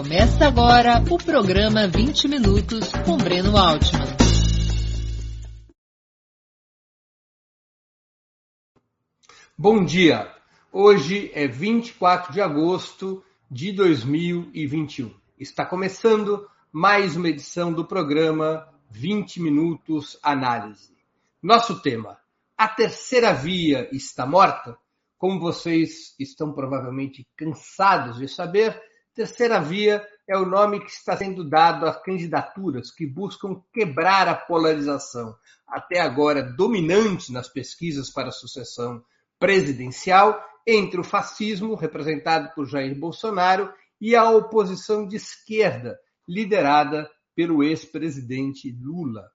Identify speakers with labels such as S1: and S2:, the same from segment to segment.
S1: Começa agora o programa 20 Minutos com Breno Altman.
S2: Bom dia! Hoje é 24 de agosto de 2021. Está começando mais uma edição do programa 20 Minutos Análise. Nosso tema: A terceira via está morta? Como vocês estão provavelmente cansados de saber, terceira via é o nome que está sendo dado a candidaturas que buscam quebrar a polarização, até agora dominante nas pesquisas para a sucessão presidencial, entre o fascismo, representado por Jair Bolsonaro, e a oposição de esquerda, liderada pelo ex-presidente Lula.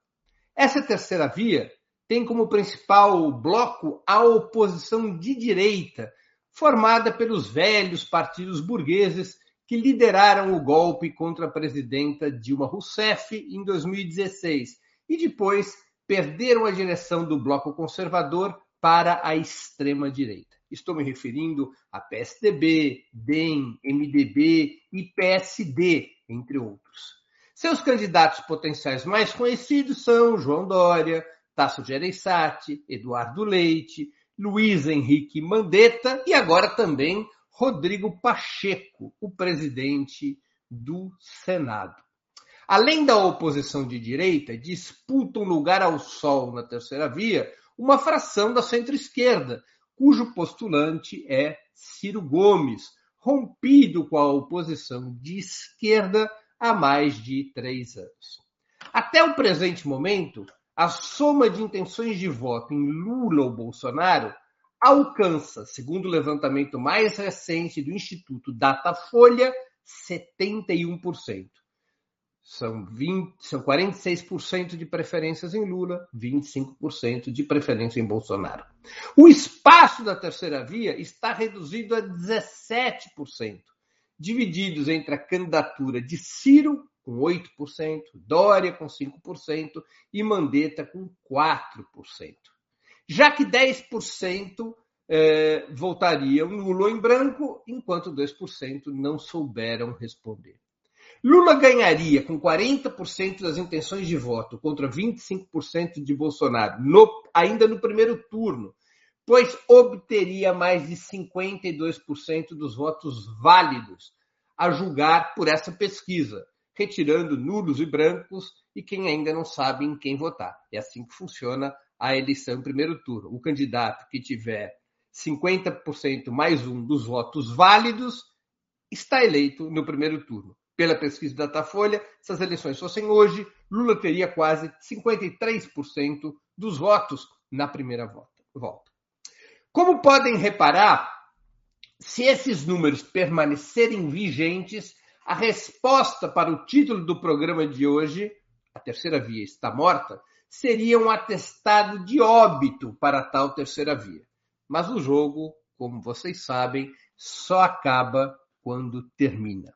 S2: Essa terceira via tem como principal bloco a oposição de direita, formada pelos velhos partidos burgueses que lideraram o golpe contra a presidenta Dilma Rousseff em 2016 e depois perderam a direção do bloco conservador para a extrema direita. Estou me referindo a PSDB, DEM, MDB e PSD, entre outros. Seus candidatos potenciais mais conhecidos são João Dória, Tasso Gereissati, Eduardo Leite, Luiz Henrique Mandetta e agora também Rodrigo Pacheco, o presidente do Senado. Além da oposição de direita, disputa um lugar ao sol na terceira via uma fração da centro-esquerda, cujo postulante é Ciro Gomes, rompido com a oposição de esquerda há mais de três anos. Até o presente momento, a soma de intenções de voto em Lula ou Bolsonaro alcança, segundo o levantamento mais recente do Instituto Datafolha, 71%. São, 20, são 46% de preferências em Lula, 25% de preferência em Bolsonaro. O espaço da terceira via está reduzido a 17%, divididos entre a candidatura de Ciro com 8%, Dória com 5% e Mandetta com 4%. Já que 10% eh, votariam Lula em branco, enquanto 2% não souberam responder. Lula ganharia com 40% das intenções de voto contra 25% de Bolsonaro, no, ainda no primeiro turno, pois obteria mais de 52% dos votos válidos, a julgar por essa pesquisa, retirando nulos e brancos e quem ainda não sabe em quem votar. É assim que funciona a eleição em primeiro turno. O candidato que tiver 50% mais um dos votos válidos está eleito no primeiro turno. Pela pesquisa da Datafolha, se as eleições fossem hoje, Lula teria quase 53% dos votos na primeira volta. Como podem reparar, se esses números permanecerem vigentes, a resposta para o título do programa de hoje, A Terceira Via Está Morta, seria um atestado de óbito para tal terceira via. Mas o jogo, como vocês sabem, só acaba quando termina.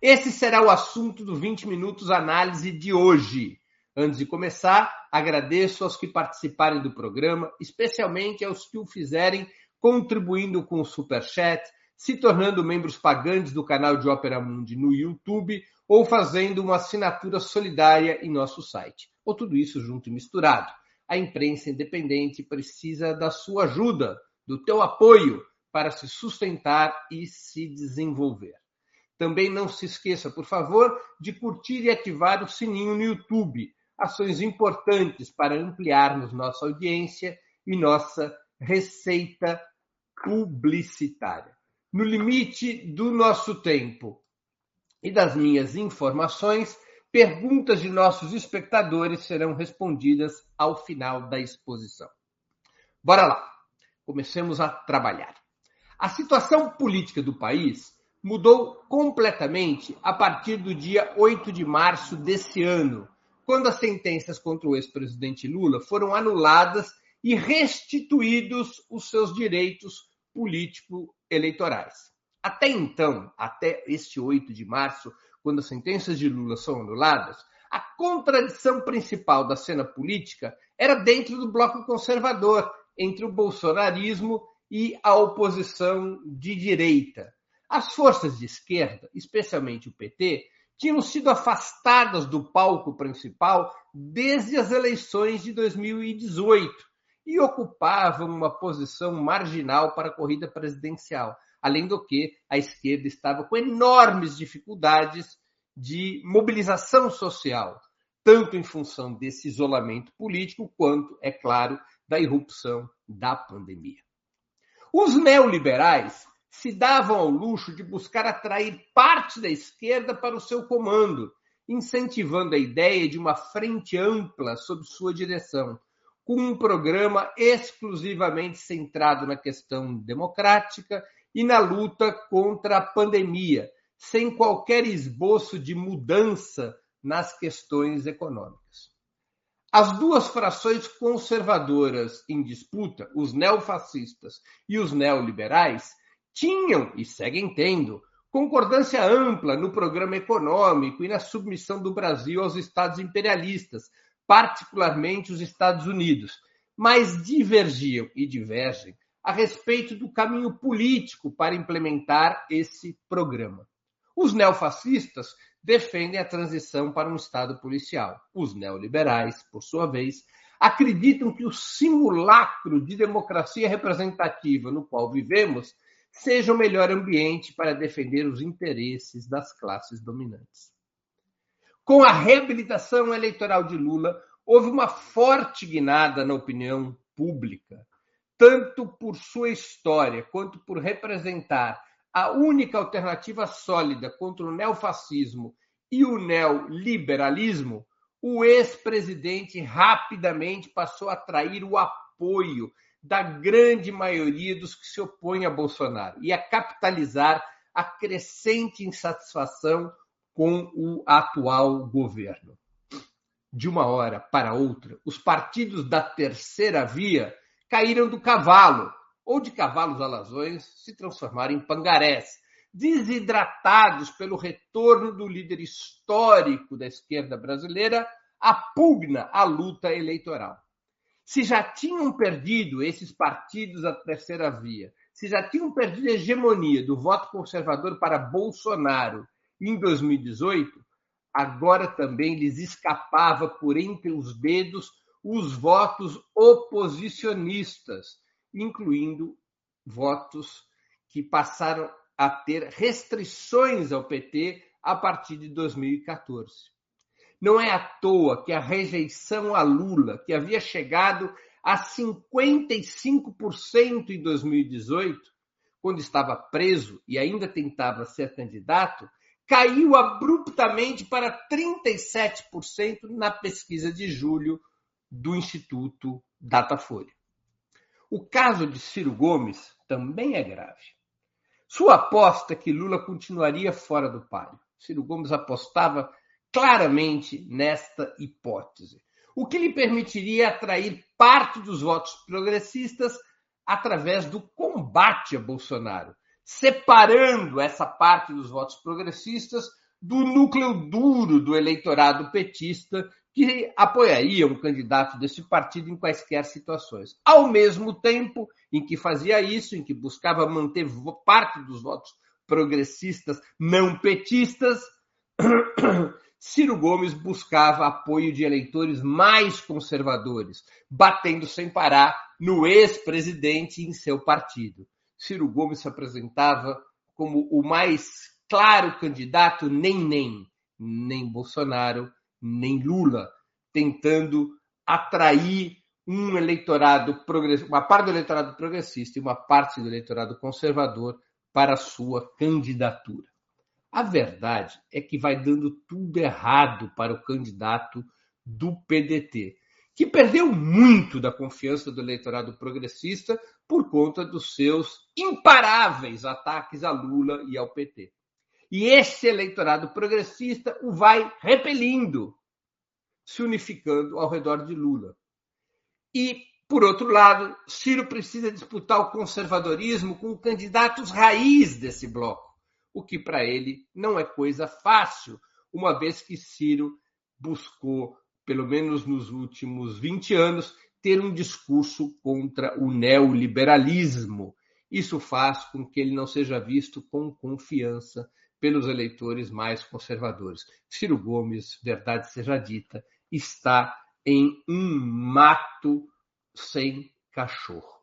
S2: Esse será o assunto do 20 Minutos Análise de hoje. Antes de começar, agradeço aos que participarem do programa, especialmente aos que o fizerem contribuindo com o Super Chat, se tornando membros pagantes do canal de Ópera Mundi no YouTube ou fazendo uma assinatura solidária em nosso site. Ou tudo isso junto e misturado. A imprensa independente precisa da sua ajuda, do teu apoio para se sustentar e se desenvolver. Também não se esqueça, por favor, de curtir e ativar o sininho no YouTube. Ações importantes para ampliarmos nossa audiência e nossa receita publicitária no limite do nosso tempo e das minhas informações, perguntas de nossos espectadores serão respondidas ao final da exposição. Bora lá, comecemos a trabalhar. A situação política do país mudou completamente a partir do dia 8 de março desse ano, quando as sentenças contra o ex-presidente Lula foram anuladas e restituídos os seus direitos político-eleitorais. Até então, até este 8 de março, quando as sentenças de Lula são anuladas, a contradição principal da cena política era dentro do bloco conservador, entre o bolsonarismo e a oposição de direita. As forças de esquerda, especialmente o PT, tinham sido afastadas do palco principal desde as eleições de 2018 e ocupavam uma posição marginal para a corrida presidencial. Além do que, a esquerda estava com enormes dificuldades de mobilização social, tanto em função desse isolamento político, quanto, é claro, da irrupção da pandemia. Os neoliberais se davam ao luxo de buscar atrair parte da esquerda para o seu comando, incentivando a ideia de uma frente ampla sob sua direção, com um programa exclusivamente centrado na questão democrática e na luta contra a pandemia, sem qualquer esboço de mudança nas questões econômicas. As duas frações conservadoras em disputa, os neofascistas e os neoliberais, tinham e seguem tendo concordância ampla no programa econômico e na submissão do Brasil aos estados imperialistas, particularmente os Estados Unidos, mas divergiam e divergem a respeito do caminho político para implementar esse programa. Os neofascistas defendem a transição para um Estado policial. Os neoliberais, por sua vez, acreditam que o simulacro de democracia representativa no qual vivemos seja o melhor ambiente para defender os interesses das classes dominantes. Com a reabilitação eleitoral de Lula, houve uma forte guinada na opinião pública, tanto por sua história quanto por representar a única alternativa sólida contra o neofascismo e o neoliberalismo, o ex-presidente rapidamente passou a atrair o apoio da grande maioria dos que se opõem a Bolsonaro e a capitalizar a crescente insatisfação com o atual governo. De uma hora para outra, os partidos da terceira via caíram do cavalo, ou de cavalos alazões se transformaram em pangarés, desidratados pelo retorno do líder histórico da esquerda brasileira à pugna à luta eleitoral. Se já tinham perdido esses partidos da terceira via, se já tinham perdido a hegemonia do voto conservador para Bolsonaro em 2018, agora também lhes escapava por entre os dedos os votos oposicionistas, incluindo votos que passaram a ter restrições ao PT a partir de 2014. Não é à toa que a rejeição a Lula, que havia chegado a 55% em 2018, quando estava preso e ainda tentava ser candidato, caiu abruptamente para 37% na pesquisa de julho do Instituto Datafolha. O caso de Ciro Gomes também é grave. Sua aposta é que Lula continuaria fora do páreo. Ciro Gomes apostava claramente nesta hipótese, o que lhe permitiria atrair parte dos votos progressistas através do combate a Bolsonaro, separando essa parte dos votos progressistas do núcleo duro do eleitorado petista que apoiaria um candidato desse partido em quaisquer situações. Ao mesmo tempo em que fazia isso, em que buscava manter parte dos votos progressistas não petistas, Ciro Gomes buscava apoio de eleitores mais conservadores, batendo sem parar no ex-presidente e em seu partido. Ciro Gomes se apresentava como o mais claro candidato, nem nem, nem Bolsonaro, nem Lula, tentando atrair um eleitorado uma parte do eleitorado progressista e uma parte do eleitorado conservador para a sua candidatura. A verdade é que vai dando tudo errado para o candidato do PDT, que perdeu muito da confiança do eleitorado progressista por conta dos seus imparáveis ataques a Lula e ao PT. E esse eleitorado progressista o vai repelindo, se unificando ao redor de Lula. E, por outro lado, Ciro precisa disputar o conservadorismo com candidatos raiz desse bloco o que para ele não é coisa fácil, uma vez que Ciro buscou, pelo menos nos últimos 20 anos, ter um discurso contra o neoliberalismo isso faz com que ele não seja visto com confiança pelos eleitores mais conservadores. Ciro Gomes, verdade seja dita, está em um mato sem cachorro.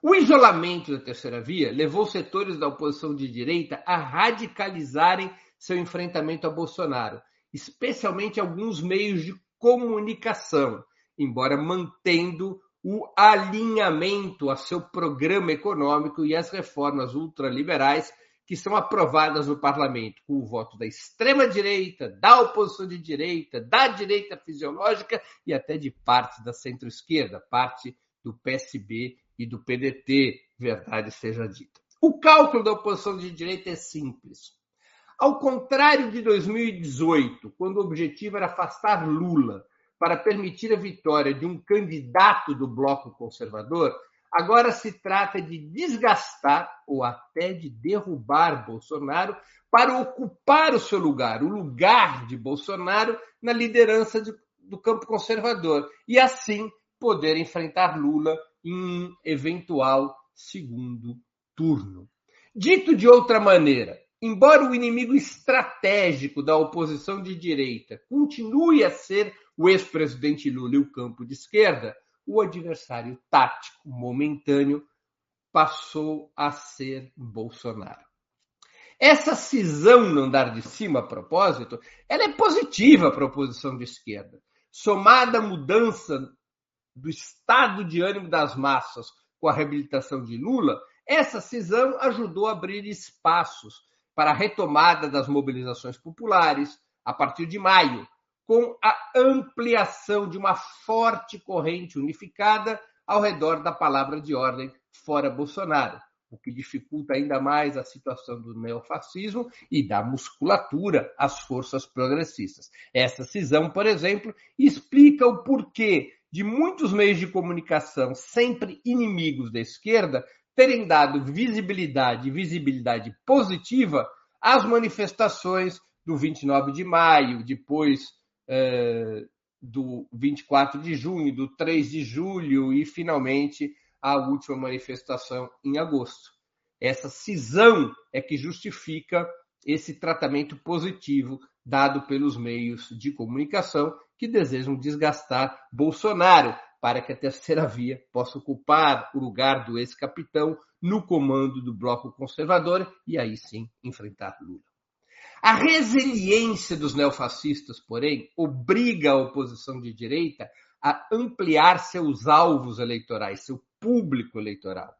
S2: O isolamento da terceira via levou setores da oposição de direita a radicalizarem seu enfrentamento a Bolsonaro, especialmente alguns meios de comunicação, embora mantendo o alinhamento a seu programa econômico e as reformas ultraliberais que são aprovadas no parlamento com o voto da extrema-direita, da oposição de direita, da direita fisiológica e até de parte da centro-esquerda, parte do PSB e do PDT, verdade seja dita. O cálculo da oposição de direita é simples. Ao contrário de 2018, quando o objetivo era afastar Lula para permitir a vitória de um candidato do bloco conservador, Agora se trata de desgastar ou até de derrubar Bolsonaro para ocupar o seu lugar, o lugar de Bolsonaro na liderança de, do campo conservador e assim poder enfrentar Lula em um eventual segundo turno. Dito de outra maneira, embora o inimigo estratégico da oposição de direita continue a ser o ex-presidente Lula e o campo de esquerda, o adversário tático momentâneo passou a ser Bolsonaro. Essa cisão no andar de cima, a propósito, ela é positiva para a oposição de esquerda. Somada à mudança do estado de ânimo das massas com a reabilitação de Lula, essa cisão ajudou a abrir espaços para a retomada das mobilizações populares a partir de maio, com a ampliação de uma forte corrente unificada ao redor da palavra de ordem fora Bolsonaro, o que dificulta ainda mais a situação do neofascismo e da musculatura às forças progressistas. Essa cisão, por exemplo, explica o porquê de muitos meios de comunicação, sempre inimigos da esquerda, terem dado visibilidade visibilidade positiva às manifestações do 29 de maio, depois é, do 24 de junho, do 3 de julho e, finalmente, a última manifestação em agosto. Essa cisão é que justifica esse tratamento positivo dado pelos meios de comunicação que desejam desgastar Bolsonaro para que a terceira via possa ocupar o lugar do ex-capitão no comando do bloco conservador e aí sim enfrentar Lula. A resiliência dos neofascistas, porém, obriga a oposição de direita a ampliar seus alvos eleitorais, seu público eleitoral,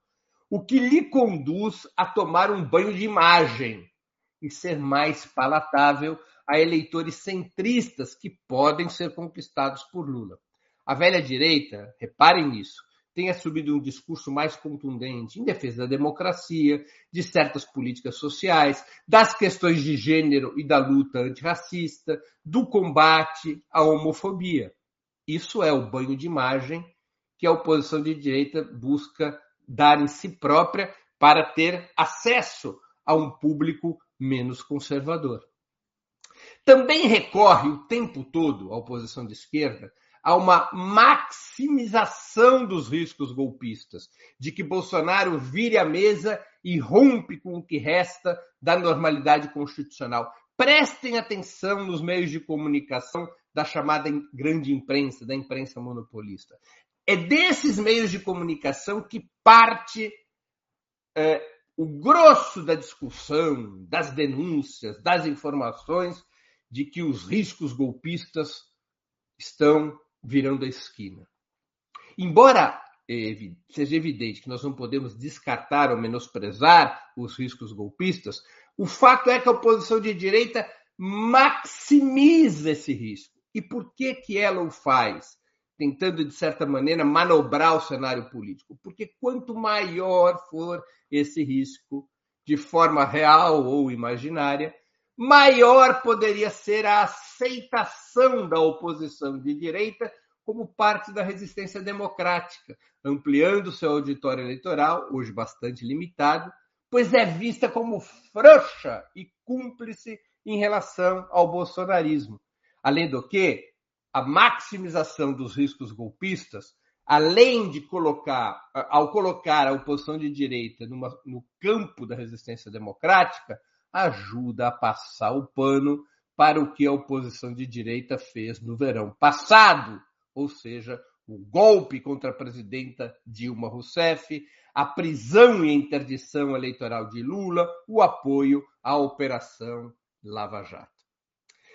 S2: o que lhe conduz a tomar um banho de imagem e ser mais palatável a eleitores centristas que podem ser conquistados por Lula. A velha direita, reparem nisso, tem assumido um discurso mais contundente em defesa da democracia, de certas políticas sociais, das questões de gênero e da luta antirracista, do combate à homofobia. Isso é o banho de imagem que a oposição de direita busca dar em si própria para ter acesso a um público menos conservador. Também recorre o tempo todo a oposição de esquerda a uma maximização dos riscos golpistas, de que Bolsonaro vire a mesa e rompe com o que resta da normalidade constitucional. Prestem atenção nos meios de comunicação da chamada grande imprensa, da imprensa monopolista. É desses meios de comunicação que parte é, o grosso da discussão, das denúncias, das informações de que os riscos golpistas estão virando a esquina. Embora seja evidente que nós não podemos descartar ou menosprezar os riscos golpistas, o fato é que a oposição de direita maximiza esse risco. E por que, que ela o faz? Tentando, de certa maneira, manobrar o cenário político. Porque quanto maior for esse risco, de forma real ou imaginária, maior poderia ser a aceitação da oposição de direita como parte da resistência democrática, ampliando seu auditório eleitoral, hoje bastante limitado, pois é vista como frouxa e cúmplice em relação ao bolsonarismo. Além do que, a maximização dos riscos golpistas além de colocar, ao colocar a oposição de direita numa, no campo da resistência democrática, ajuda a passar o pano para o que a oposição de direita fez no verão passado, ou seja, o golpe contra a presidenta Dilma Rousseff, a prisão e interdição eleitoral de Lula, o apoio à Operação Lava Jato.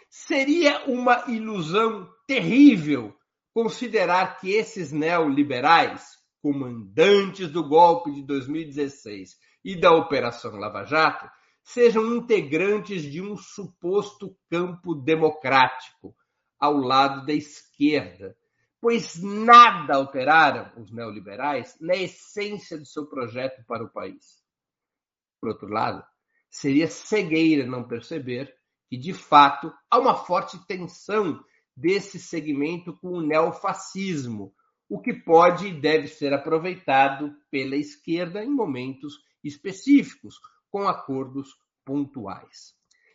S2: Seria uma ilusão terrível considerar que esses neoliberais, comandantes do golpe de 2016 e da Operação Lava Jato, sejam integrantes de um suposto campo democrático ao lado da esquerda, pois nada alteraram os neoliberais na essência de seu projeto para o país. Por outro lado, seria cegueira não perceber que, de fato, há uma forte tensão desse segmento com o neofascismo, o que pode e deve ser aproveitado pela esquerda em momentos específicos, com acordos pontuais.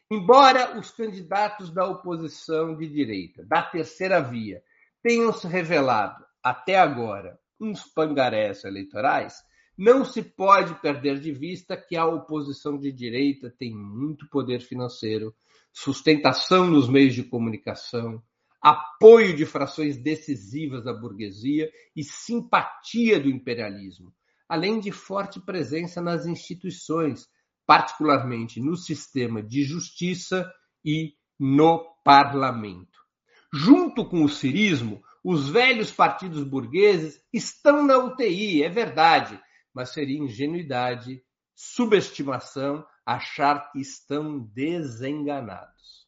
S2: Embora os candidatos da oposição de direita, da terceira via, tenham se revelado, até agora, uns pangarés eleitorais, não se pode perder de vista que a oposição de direita tem muito poder financeiro, sustentação nos meios de comunicação, apoio de frações decisivas da burguesia e simpatia do imperialismo, além de forte presença nas instituições, particularmente no sistema de justiça e no parlamento. Junto com o cirismo, os velhos partidos burgueses estão na UTI, é verdade, mas seria ingenuidade, subestimação achar que estão desenganados.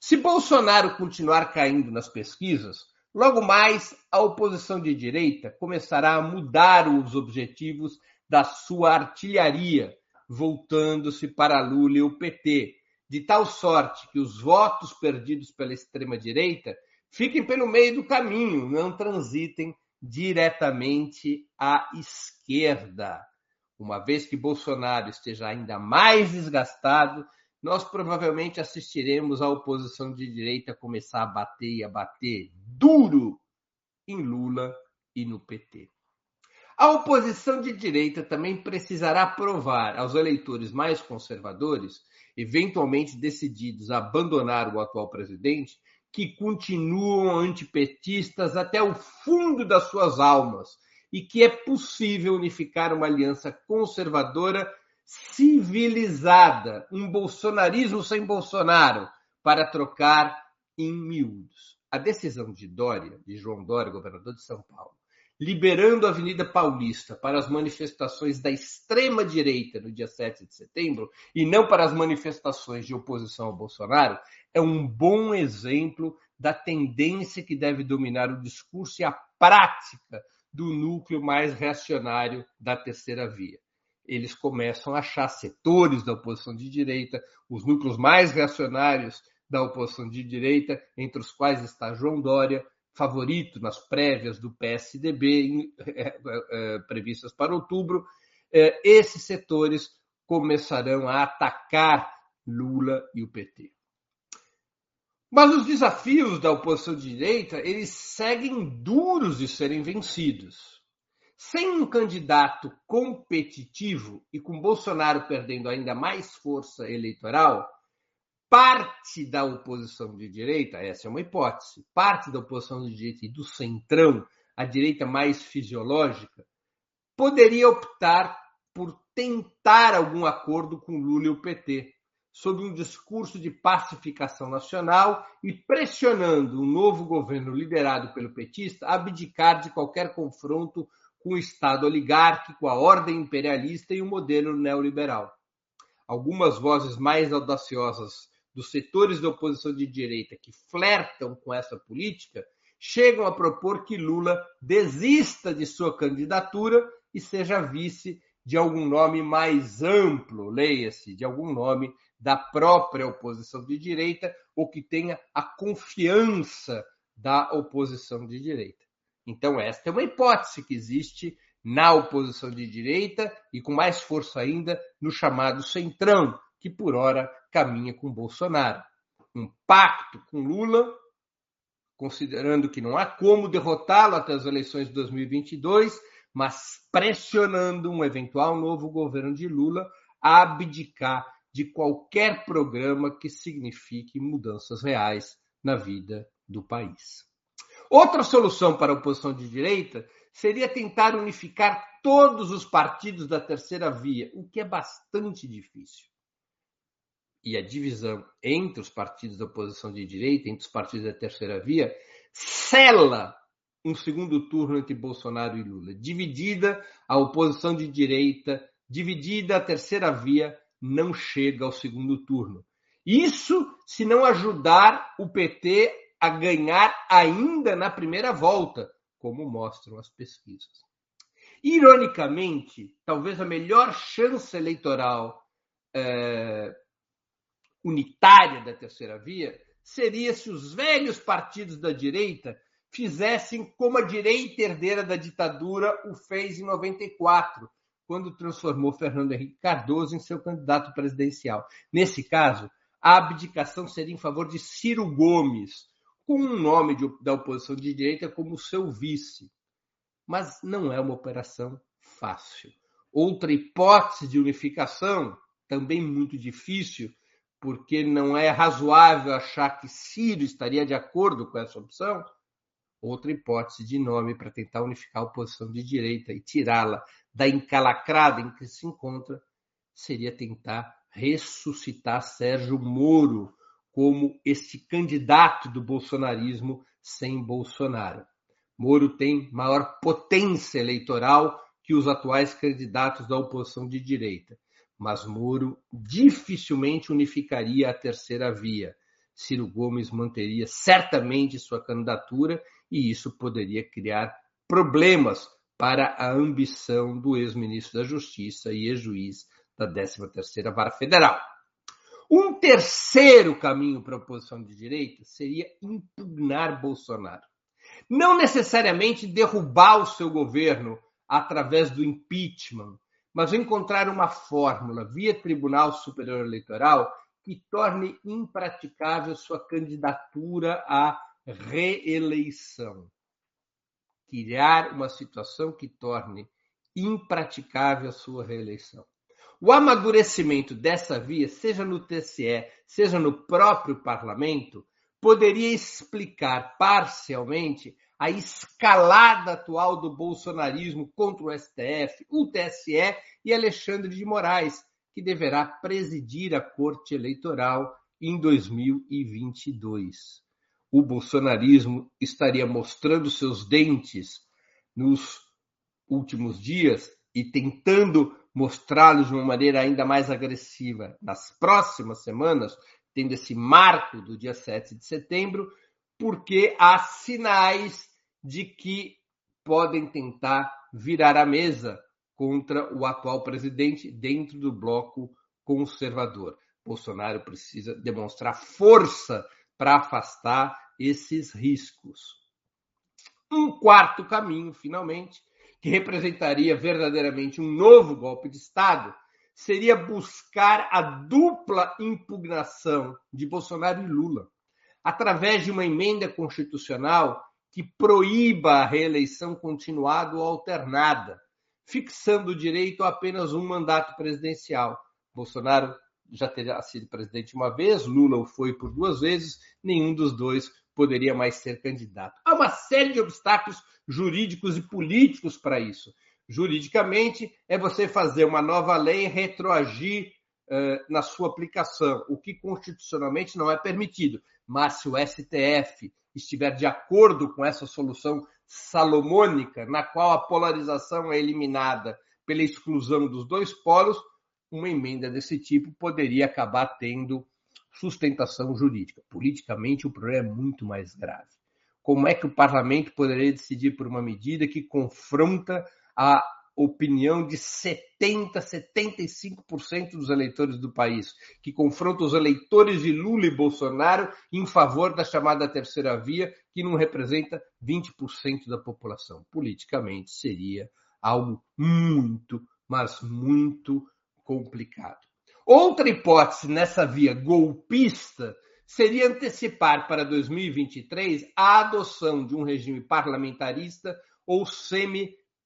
S2: Se Bolsonaro continuar caindo nas pesquisas, logo mais a oposição de direita começará a mudar os objetivos da sua artilharia, voltando-se para Lula e o PT, de tal sorte que os votos perdidos pela extrema-direita fiquem pelo meio do caminho, não transitem diretamente à esquerda. Uma vez que Bolsonaro esteja ainda mais desgastado, nós provavelmente assistiremos a oposição de direita começar a bater e a bater duro em Lula e no PT. A oposição de direita também precisará provar aos eleitores mais conservadores, eventualmente decididos a abandonar o atual presidente, que continuam antipetistas até o fundo das suas almas e que é possível unificar uma aliança conservadora civilizada, um bolsonarismo sem Bolsonaro, para trocar em miúdos. A decisão de Dória, de João Dória, governador de São Paulo, liberando a Avenida Paulista para as manifestações da extrema-direita no dia 7 de setembro e não para as manifestações de oposição ao Bolsonaro, é um bom exemplo da tendência que deve dominar o discurso e a prática do núcleo mais reacionário da terceira via. Eles começam a achar setores da oposição de direita, os núcleos mais reacionários da oposição de direita, entre os quais está João Dória, favorito nas prévias do PSDB é, é, é, previstas para outubro. Esses setores começarão a atacar Lula e o PT. Mas os desafios da oposição de direita, eles seguem duros de serem vencidos. Sem um candidato competitivo e com Bolsonaro perdendo ainda mais força eleitoral, parte da oposição de direita, essa é uma hipótese, parte da oposição de direita e do centrão, a direita mais fisiológica, poderia optar por tentar algum acordo com Lula e o PT, sob um discurso de pacificação nacional e pressionando um novo governo liderado pelo petista a abdicar de qualquer confronto com o Estado oligárquico, a ordem imperialista e o modelo neoliberal. Algumas vozes mais audaciosas dos setores da oposição de direita que flertam com essa política chegam a propor que Lula desista de sua candidatura e seja vice de algum nome mais amplo, leia-se, de algum nome da própria oposição de direita ou que tenha a confiança da oposição de direita. Então, esta é uma hipótese que existe na oposição de direita e com mais força ainda no chamado Centrão, que por ora caminha com Bolsonaro. Um pacto com Lula, considerando que não há como derrotá-lo até as eleições de 2022, mas pressionando um eventual novo governo de Lula a abdicar de qualquer programa que signifique mudanças reais na vida do país. Outra solução para a oposição de direita seria tentar unificar todos os partidos da terceira via, o que é bastante difícil. E a divisão entre os partidos da oposição de direita, entre os partidos da terceira via, cela um segundo turno entre Bolsonaro e Lula. Dividida a oposição de direita, dividida a terceira via, não chega ao segundo turno. Isso se não ajudar o PT a ganhar ainda na primeira volta, como mostram as pesquisas. Ironicamente, talvez a melhor chance eleitoral é, unitária da terceira via seria se os velhos partidos da direita fizessem como a direita herdeira da ditadura o fez em 94, quando transformou Fernando Henrique Cardoso em seu candidato presidencial. Nesse caso, a abdicação seria em favor de Ciro Gomes, com um nome de, da oposição de direita como seu vice. Mas não é uma operação fácil. Outra hipótese de unificação, também muito difícil, porque não é razoável achar que Ciro estaria de acordo com essa opção, outra hipótese de nome para tentar unificar a oposição de direita e tirá-la da encalacrada em que se encontra seria tentar ressuscitar Sérgio Moro como este candidato do bolsonarismo sem Bolsonaro. Moro tem maior potência eleitoral que os atuais candidatos da oposição de direita, mas Moro dificilmente unificaria a terceira via. Ciro Gomes manteria certamente sua candidatura e isso poderia criar problemas para a ambição do ex-ministro da Justiça e ex-juiz da 13ª Vara Federal. Um terceiro caminho para a oposição de direita seria impugnar Bolsonaro. Não necessariamente derrubar o seu governo através do impeachment, mas encontrar uma fórmula via Tribunal Superior Eleitoral que torne impraticável sua candidatura à reeleição. Criar uma situação que torne impraticável a sua reeleição. O amadurecimento dessa via, seja no TSE, seja no próprio parlamento, poderia explicar parcialmente a escalada atual do bolsonarismo contra o STF, o TSE e Alexandre de Moraes, que deverá presidir a Corte Eleitoral em 2022 o bolsonarismo estaria mostrando seus dentes nos últimos dias e tentando mostrá-los de uma maneira ainda mais agressiva. Nas próximas semanas, tendo esse marco do dia 7 de setembro, porque há sinais de que podem tentar virar a mesa contra o atual presidente dentro do bloco conservador. Bolsonaro precisa demonstrar força para afastar esses riscos. Um quarto caminho, finalmente, que representaria verdadeiramente um novo golpe de Estado, seria buscar a dupla impugnação de Bolsonaro e Lula, através de uma emenda constitucional que proíba a reeleição continuada ou alternada, fixando o direito a apenas um mandato presidencial. Bolsonaro já teria sido presidente uma vez, Lula o foi por duas vezes, nenhum dos dois poderia mais ser candidato. Há uma série de obstáculos jurídicos e políticos para isso. Juridicamente, é você fazer uma nova lei e retroagir uh, na sua aplicação, o que constitucionalmente não é permitido. Mas se o STF estiver de acordo com essa solução salomônica, na qual a polarização é eliminada pela exclusão dos dois polos, uma emenda desse tipo poderia acabar tendo sustentação jurídica. Politicamente, o problema é muito mais grave. Como é que o parlamento poderia decidir por uma medida que confronta a opinião de 70, 75% dos eleitores do país, que confronta os eleitores de Lula e Bolsonaro em favor da chamada terceira via, que não representa 20% da população. Politicamente seria algo muito, mas muito complicado. Outra hipótese nessa via golpista seria antecipar para 2023 a adoção de um regime parlamentarista ou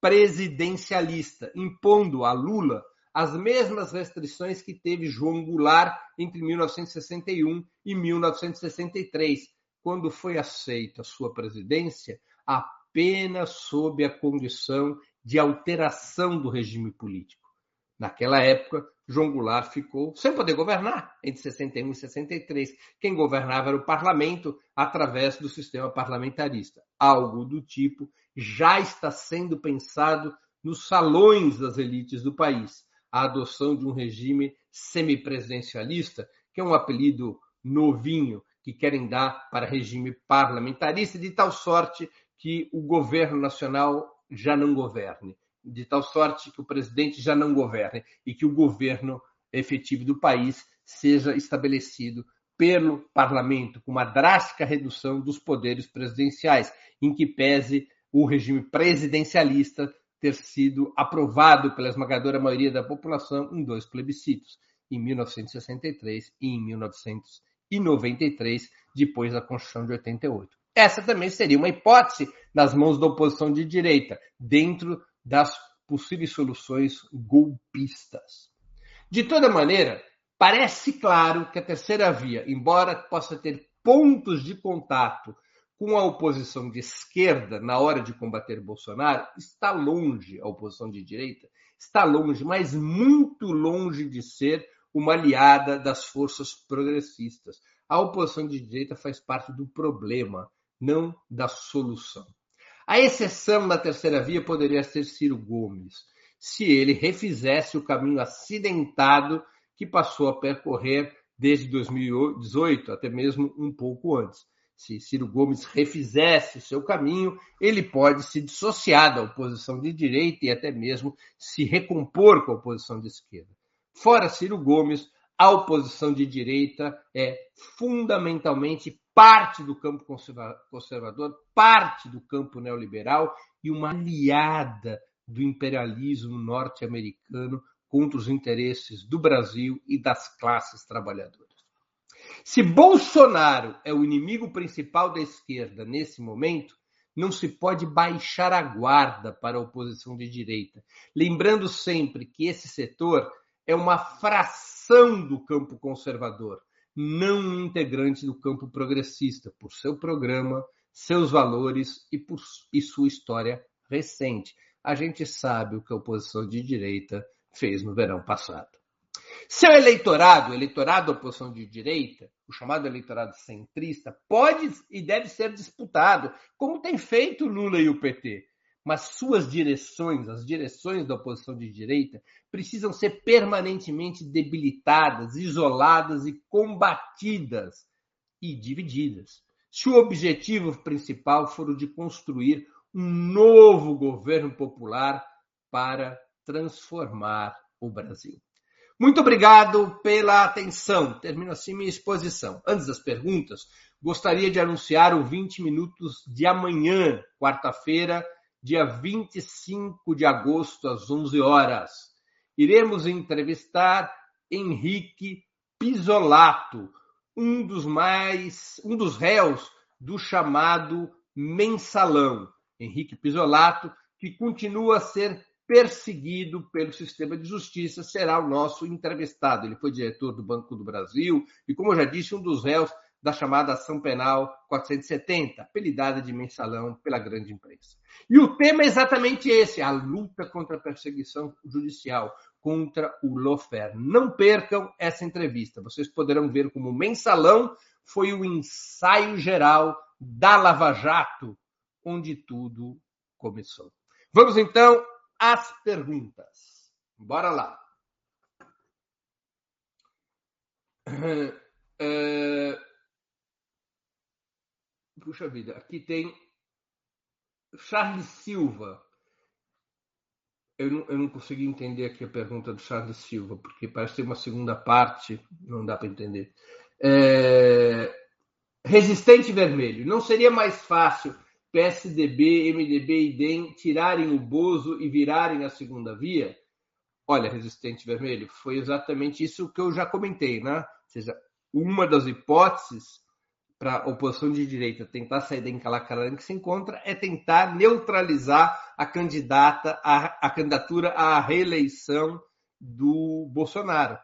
S2: semipresidencialista, impondo a Lula as mesmas restrições que teve João Goulart entre 1961 e 1963, quando foi aceita a sua presidência apenas sob a condição de alteração do regime político. Naquela época, João Goulart ficou sem poder governar entre 61 e 63. Quem governava era o parlamento através do sistema parlamentarista. Algo do tipo já está sendo pensado nos salões das elites do país. A adoção de um regime semipresidencialista, que é um apelido novinho que querem dar para regime parlamentarista, de tal sorte que o governo nacional já não governe de tal sorte que o presidente já não governe e que o governo efetivo do país seja estabelecido pelo parlamento, com uma drástica redução dos poderes presidenciais, em que pese o regime presidencialista ter sido aprovado pela esmagadora maioria da população em dois plebiscitos, em 1963 e em 1993, depois da Constituição de 88. Essa também seria uma hipótese nas mãos da oposição de direita, dentro das possíveis soluções golpistas. De toda maneira, parece claro que a terceira via, embora possa ter pontos de contato com a oposição de esquerda na hora de combater Bolsonaro, está longe, a oposição de direita, está longe, mas muito longe de ser uma aliada das forças progressistas. A oposição de direita faz parte do problema, não da solução. A exceção da terceira via poderia ser Ciro Gomes, se ele refizesse o caminho acidentado que passou a percorrer desde 2018, até mesmo um pouco antes. Se Ciro Gomes refizesse o seu caminho, ele pode se dissociar da oposição de direita e até mesmo se recompor com a oposição de esquerda. Fora Ciro Gomes, a oposição de direita é fundamentalmente parte do campo conservador, parte do campo neoliberal e uma aliada do imperialismo norte-americano contra os interesses do Brasil e das classes trabalhadoras. Se Bolsonaro é o inimigo principal da esquerda nesse momento, não se pode baixar a guarda para a oposição de direita, lembrando sempre que esse setor é uma fração do campo conservador não integrante do campo progressista, por seu programa, seus valores e por e sua história recente. A gente sabe o que a oposição de direita fez no verão passado. Seu eleitorado, eleitorado da oposição de direita, o chamado eleitorado centrista, pode e deve ser disputado, como tem feito Lula e o PT mas suas direções, as direções da oposição de direita, precisam ser permanentemente debilitadas, isoladas e combatidas e divididas. Se o objetivo principal for o de construir um novo governo popular para transformar o Brasil. Muito obrigado pela atenção. Termino assim minha exposição. Antes das perguntas, gostaria de anunciar o 20 minutos de amanhã, quarta-feira, dia 25 de agosto, às 11 horas. Iremos entrevistar Henrique Pisolato, um dos mais, um dos réus do chamado mensalão. Henrique Pisolato, que continua a ser perseguido pelo sistema de justiça, será o nosso entrevistado. Ele foi diretor do Banco do Brasil e, como eu já disse, um dos réus da chamada Ação Penal 470, apelidada de mensalão pela grande imprensa. E o tema é exatamente esse: a luta contra a perseguição judicial, contra o lawfare. Não percam essa entrevista. Vocês poderão ver como o mensalão foi o ensaio geral da Lava Jato, onde tudo começou. Vamos então às perguntas. Bora lá. Uh, puxa vida, aqui tem Charles Silva. Eu não, eu não consegui entender aqui a pergunta do Charles Silva, porque parece ter uma segunda parte, não dá para entender. É... Resistente Vermelho. Não seria mais fácil PSDB, MDB e DEM tirarem o Bozo e virarem a segunda via? Olha, Resistente Vermelho, foi exatamente isso que eu já comentei, né? Ou seja, uma das hipóteses para a oposição de direita tentar sair da encalacrada que se encontra é tentar neutralizar a candidata, a, a candidatura à reeleição do Bolsonaro.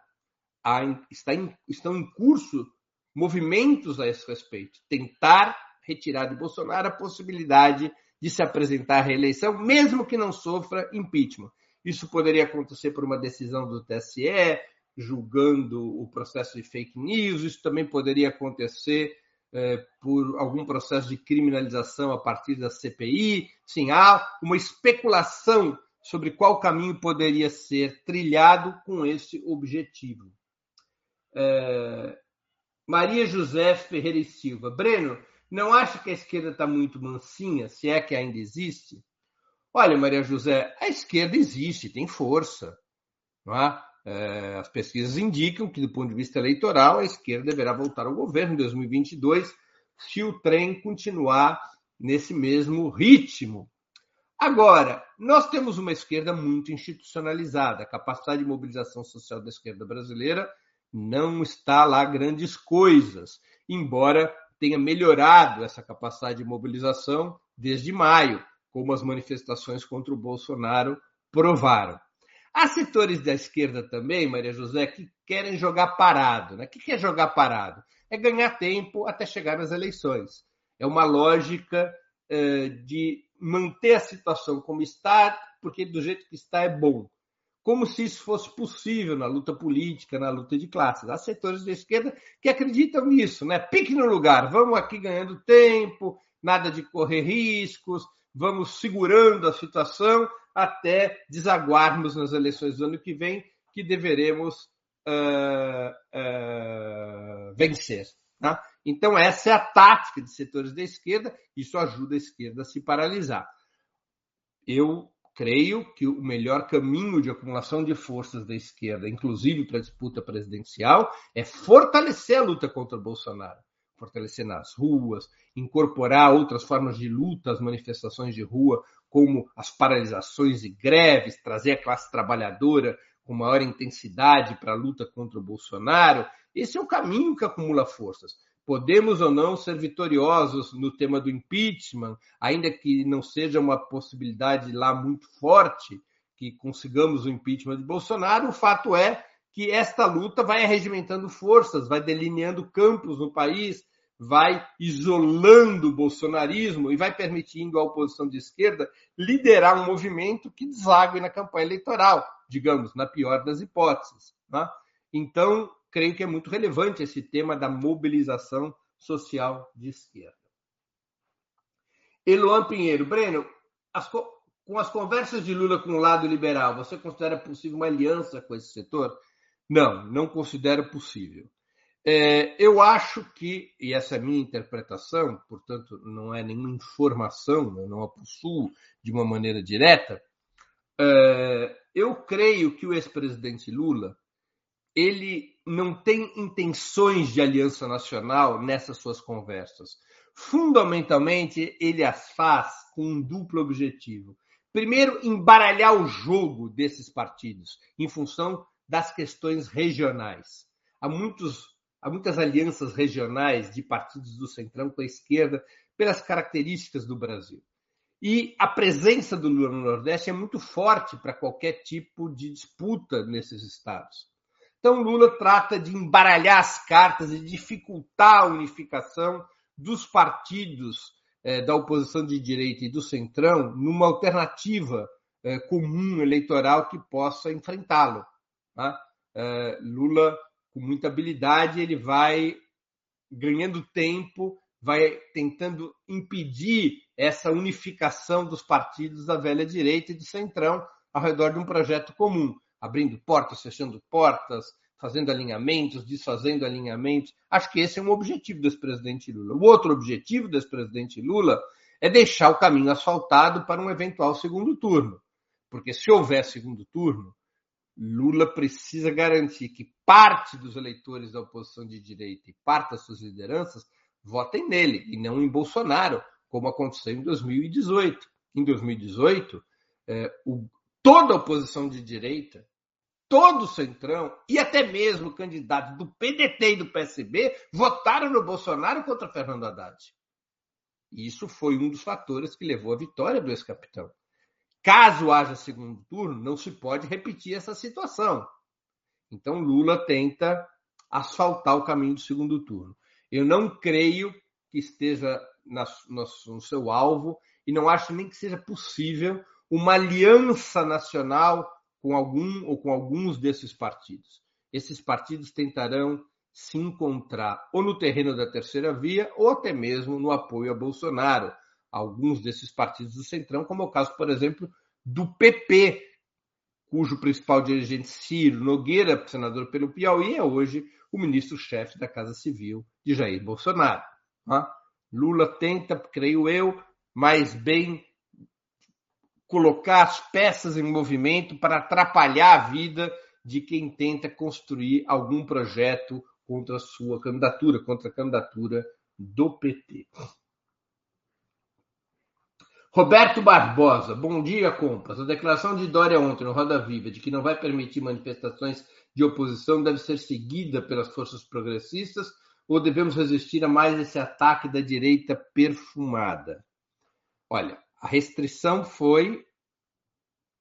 S2: Está em, estão em curso movimentos a esse respeito. Tentar retirar de Bolsonaro a possibilidade de se apresentar à reeleição, mesmo que não sofra impeachment. Isso poderia acontecer por uma decisão do TSE, julgando o processo de fake news, isso também poderia acontecer é, por algum processo de criminalização a partir da CPI. Sim, há uma especulação sobre qual caminho poderia ser trilhado com esse objetivo. É, Maria José Ferreira e Silva. Breno, não acha que a esquerda está muito mansinha, se é que ainda existe? Olha, Maria José, a esquerda existe, tem força. Não é? É, as pesquisas indicam que, do ponto de vista eleitoral, a esquerda deverá voltar ao governo em 2022 se o trem continuar nesse mesmo ritmo. Agora, nós temos uma esquerda muito institucionalizada. A capacidade de mobilização social da esquerda brasileira não está lá grandes coisas, embora tenha melhorado essa capacidade de mobilização desde maio, como as manifestações contra o Bolsonaro provaram. Há setores da esquerda também, Maria José, que querem jogar parado. Né? O que é jogar parado? É ganhar tempo até chegar nas eleições. É uma lógica eh, de manter a situação como está, porque do jeito que está é bom. Como se isso fosse possível na luta política, na luta de classes. Há setores da esquerda que acreditam nisso, né? Pique no lugar, vamos aqui ganhando tempo, nada de correr riscos, vamos segurando a situação até desaguarmos nas eleições do ano que vem, que deveremos uh, uh, vencer. Tá? Então, essa é a tática de setores da esquerda, isso ajuda a esquerda a se paralisar. Eu creio que o melhor caminho de acumulação de forças da esquerda, inclusive para a disputa presidencial, é fortalecer a luta contra o Bolsonaro fortalecer nas ruas, incorporar outras formas de luta às manifestações de rua, como as paralisações e greves, trazer a classe trabalhadora com maior intensidade para a luta contra o Bolsonaro. Esse é o caminho que acumula forças. Podemos ou não ser vitoriosos no tema do impeachment, ainda que não seja uma possibilidade lá muito forte que consigamos o impeachment de Bolsonaro, o fato é que esta luta vai arregimentando forças, vai delineando campos no país, vai isolando o bolsonarismo e vai permitindo à oposição de esquerda liderar um movimento que desague na campanha eleitoral, digamos, na pior das hipóteses. Né? Então, creio que é muito relevante esse tema da mobilização social de esquerda. Eloan Pinheiro, Breno, as, com as conversas de Lula com o lado liberal, você considera possível uma aliança com esse setor? Não, não considero possível. É, eu acho que, e essa é a minha interpretação, portanto, não é nenhuma informação, eu não a possuo de uma maneira direta, é, eu creio que o ex-presidente Lula ele não tem intenções de aliança nacional nessas suas conversas. Fundamentalmente, ele as faz com um duplo objetivo. Primeiro, embaralhar o jogo desses partidos em função das questões regionais. Há muitos Há muitas alianças regionais de partidos do Centrão com a esquerda, pelas características do Brasil. E a presença do Lula no Nordeste é muito forte para qualquer tipo de disputa nesses estados. Então, Lula trata de embaralhar as cartas e dificultar a unificação dos partidos eh, da oposição de direita e do Centrão numa alternativa eh, comum eleitoral que possa enfrentá-lo. Tá? Eh, Lula com muita habilidade, ele vai ganhando tempo, vai tentando impedir essa unificação dos partidos da velha direita e do centrão ao redor de um projeto comum, abrindo portas, fechando portas, fazendo alinhamentos, desfazendo alinhamentos. Acho que esse é um objetivo do ex-presidente Lula. O outro objetivo do ex-presidente Lula é deixar o caminho asfaltado para um eventual segundo turno. Porque se houver segundo turno, Lula precisa garantir que parte dos eleitores da oposição de direita e parte das suas lideranças votem nele e não em Bolsonaro, como aconteceu em 2018. Em 2018, é, o, toda a oposição de direita todo o Centrão e até mesmo candidatos do PDT e do PSB votaram no Bolsonaro contra Fernando Haddad. E isso foi um dos fatores que levou à vitória do ex-capitão. Caso haja segundo turno, não se pode repetir essa situação. Então Lula tenta asfaltar o caminho do segundo turno. Eu não creio que esteja no seu alvo e não acho nem que seja possível uma aliança nacional com algum ou com alguns desses partidos. Esses partidos tentarão se encontrar ou no terreno da terceira via ou até mesmo no apoio a Bolsonaro. Alguns desses partidos do Centrão, como é o caso, por exemplo, do PP, cujo principal dirigente Ciro Nogueira, senador pelo Piauí, é hoje o ministro-chefe da Casa Civil de Jair Bolsonaro. Lula tenta, creio eu, mais bem colocar as peças em movimento para atrapalhar a vida de quem tenta construir algum projeto contra a sua candidatura, contra a candidatura do PT. Roberto Barbosa, bom dia, compas. A declaração de Dória ontem no Roda Viva de que não vai permitir manifestações de oposição deve ser seguida pelas forças progressistas ou devemos resistir a mais esse ataque da direita perfumada? Olha, a restrição foi,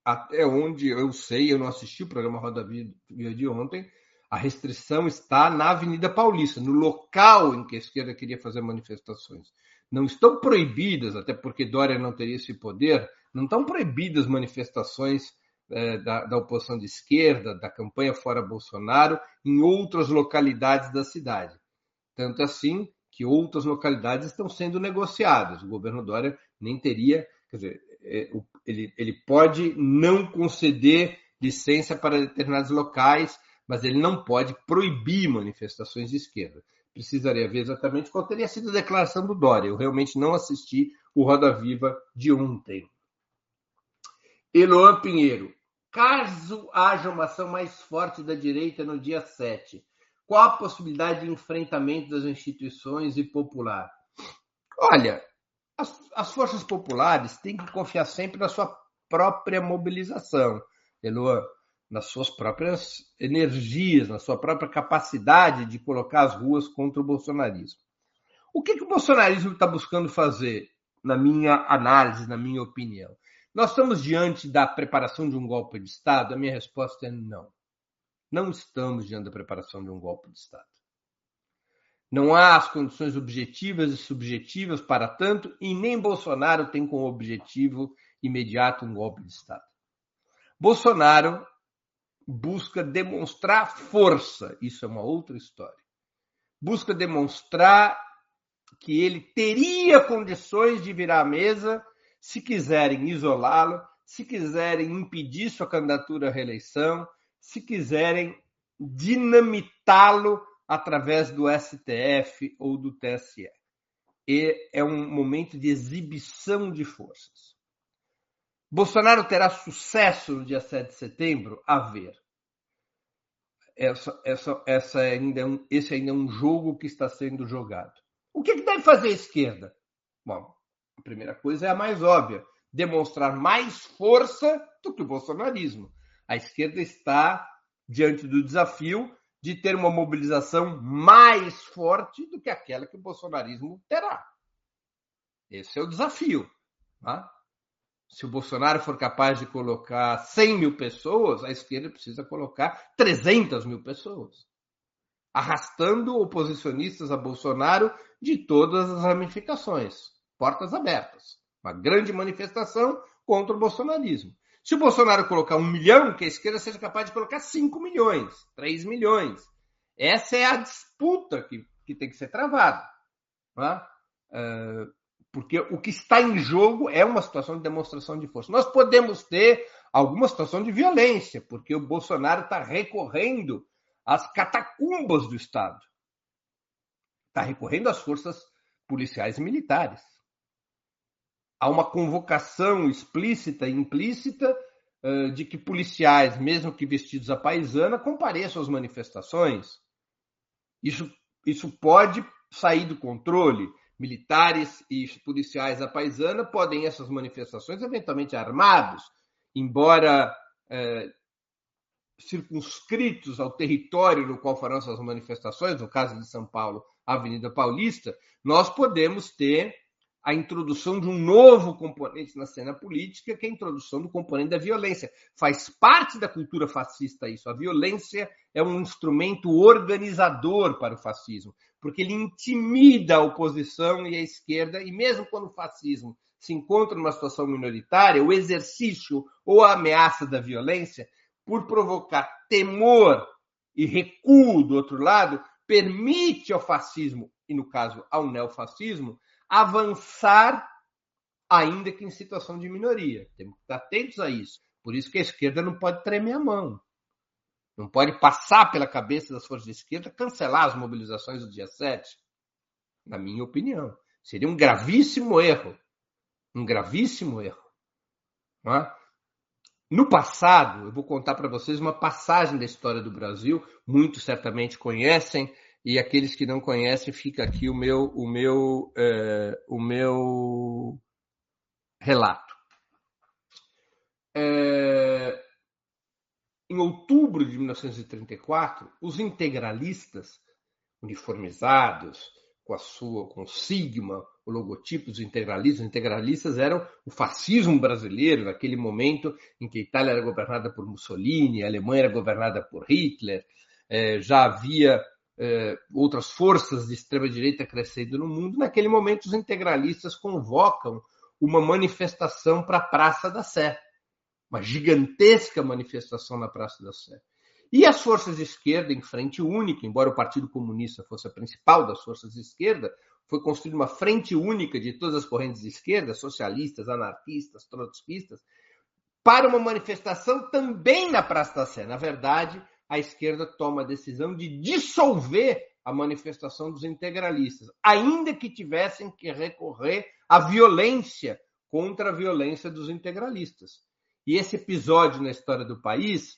S2: até onde eu sei, eu não assisti o programa Roda Viva de ontem, a restrição está na Avenida Paulista, no local em que a esquerda queria fazer manifestações. Não estão proibidas, até porque Dória não teria esse poder, não estão proibidas manifestações é, da, da, oposição de esquerda, da campanha fora Bolsonaro, em outras localidades da cidade. Tanto assim que outras localidades estão sendo negociadas. O governo Dória nem teria, quer dizer, é, ele, ele pode não conceder licença para determinados locais, mas ele não pode proibir manifestações de esquerda. Precisaria ver exatamente qual teria sido a declaração do Dória. Eu realmente não assisti o Roda Viva de ontem. Eloan Pinheiro. Caso haja uma ação mais forte da direita no dia 7, qual a possibilidade de enfrentamento das instituições e popular? Olha, as, as forças populares têm que confiar sempre na sua própria mobilização, Eloan, nas suas próprias energias, na sua própria capacidade de colocar as ruas contra o bolsonarismo. O que, que o bolsonarismo está buscando fazer, na minha análise, na minha opinião? Nós estamos diante da preparação de um golpe de Estado? A minha resposta é não. Não estamos diante da preparação de um golpe de Estado. Não há as condições objetivas e subjetivas para tanto, e nem Bolsonaro tem como objetivo imediato um golpe de Estado. Bolsonaro busca demonstrar força, isso é uma outra história. Busca demonstrar que ele teria condições de virar a mesa se quiserem isolá-lo, se quiserem impedir sua candidatura à reeleição, se quiserem dinamitá-lo através do STF ou do TSE. E é um momento de exibição de forças. Bolsonaro terá sucesso no dia 7 de setembro? A ver. Essa, essa, essa ainda é um, esse ainda é um jogo que está sendo jogado. O que, que deve fazer a esquerda? Bom, a primeira coisa é a mais óbvia: demonstrar mais força do que o bolsonarismo. A esquerda está diante do desafio de ter uma mobilização mais forte do que aquela que o bolsonarismo terá. Esse é o desafio. Tá? Se o Bolsonaro for capaz de colocar 100 mil pessoas, a esquerda precisa colocar 300 mil pessoas, arrastando oposicionistas a Bolsonaro de todas as ramificações portas abertas. Uma grande manifestação contra o bolsonarismo. Se o Bolsonaro colocar um milhão, que a esquerda seja capaz de colocar cinco milhões, três milhões. Essa é a disputa que, que tem que ser travada. Tá? Uh, porque o que está em jogo é uma situação de demonstração de força. Nós podemos ter alguma situação de violência, porque o Bolsonaro está recorrendo às catacumbas do Estado. Está recorrendo às forças policiais e militares há uma convocação explícita e implícita uh, de que policiais, mesmo que vestidos à paisana, compareçam às manifestações. Isso, isso pode sair do controle. Militares e policiais à paisana podem essas manifestações eventualmente armados, embora uh, circunscritos ao território no qual farão essas manifestações, no caso de São Paulo, Avenida Paulista, nós podemos ter a introdução de um novo componente na cena política, que é a introdução do componente da violência. Faz parte da cultura fascista isso. A violência é um instrumento organizador para o fascismo, porque ele intimida a oposição e a esquerda, e mesmo quando o fascismo se encontra numa situação minoritária, o exercício ou a ameaça da violência, por provocar temor e recuo do outro lado, permite ao fascismo, e no caso ao neofascismo, avançar, ainda que em situação de minoria. Temos que estar atentos a isso. Por isso que a esquerda não pode tremer a mão. Não pode passar pela cabeça das forças de esquerda cancelar as mobilizações do dia 7. Na minha opinião. Seria um gravíssimo erro um gravíssimo erro. É? No passado, eu vou contar para vocês uma passagem da história do Brasil, muitos certamente conhecem, e aqueles que não conhecem, fica aqui o meu, o meu, é, o meu relato. É, em outubro de 1934, os integralistas, uniformizados, com a sua, com o sigma, o logotipo dos integralistas. Os integralistas eram o fascismo brasileiro, naquele momento em que a Itália era governada por Mussolini, a Alemanha era governada por Hitler, é, já havia é, outras forças de extrema-direita crescendo no mundo. Naquele momento, os integralistas convocam uma manifestação para a Praça da Sé, uma gigantesca manifestação na Praça da Sé. E as forças de esquerda, em frente única, embora o Partido Comunista fosse a principal das forças de esquerda, foi construída uma frente única de todas as correntes de esquerda, socialistas, anarquistas, trotskistas, para uma manifestação também na Praça da Sé. Na verdade, a esquerda toma a decisão de dissolver a manifestação dos integralistas, ainda que tivessem que recorrer à violência contra a violência dos integralistas. E esse episódio na história do país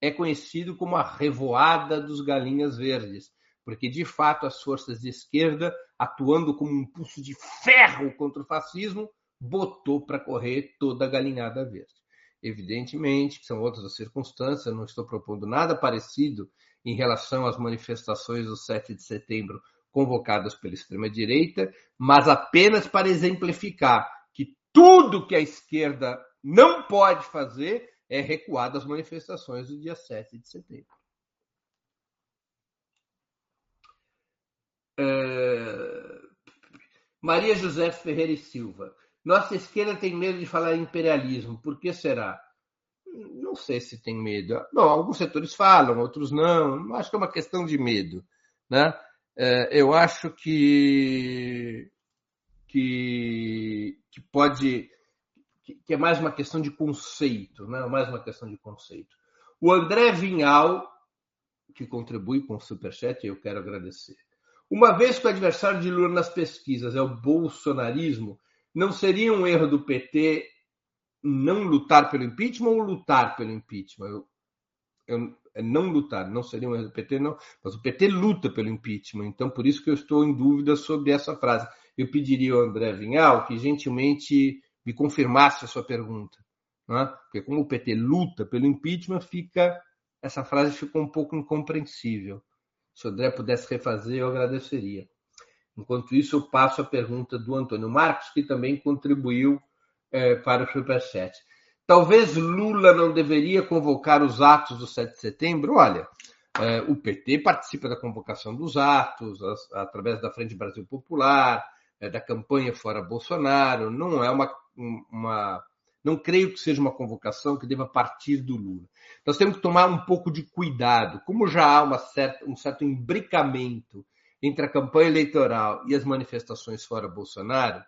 S2: é conhecido como a Revoada dos Galinhas Verdes, porque de fato as forças de esquerda, atuando como um pulso de ferro contra o fascismo, botou para correr toda a galinhada verde. Evidentemente que são outras as circunstâncias, não estou propondo nada parecido em relação às manifestações do 7 de setembro convocadas pela extrema-direita, mas apenas para exemplificar que tudo que a esquerda não pode fazer é recuar das manifestações do dia 7 de setembro. É, Maria José Ferreira e Silva. Nossa esquerda tem medo de falar imperialismo. Por que será? Não sei se tem medo. Alguns setores falam, outros não. Acho que é uma questão de medo. Né? É, eu acho que, que, que pode. Que é mais uma questão de conceito, né? mais uma questão de conceito. O André Vinhal, que contribui com o Superchat, eu quero agradecer. Uma vez que o adversário de Lula nas pesquisas é o bolsonarismo, não seria um erro do PT não lutar pelo impeachment ou lutar pelo impeachment? Eu, eu, é não lutar, não seria um erro do PT, não, mas o PT luta pelo impeachment, então por isso que eu estou em dúvida sobre essa frase. Eu pediria ao André Vinhal que gentilmente me confirmasse a sua pergunta, é? porque como o PT luta pelo impeachment, fica essa frase ficou um pouco incompreensível. Se o André pudesse refazer, eu agradeceria. Enquanto isso, eu passo a pergunta do Antônio Marcos, que também contribuiu é, para o Superchat. Talvez Lula não deveria convocar os atos do 7 de setembro? Olha, é, o PT participa da convocação dos atos, as, através da Frente Brasil Popular, é, da campanha Fora Bolsonaro. Não é uma, uma não creio que seja uma convocação que deva partir do Lula. Nós temos que tomar um pouco de cuidado. Como já há certa, um certo imbricamento entre a campanha eleitoral e as manifestações fora Bolsonaro,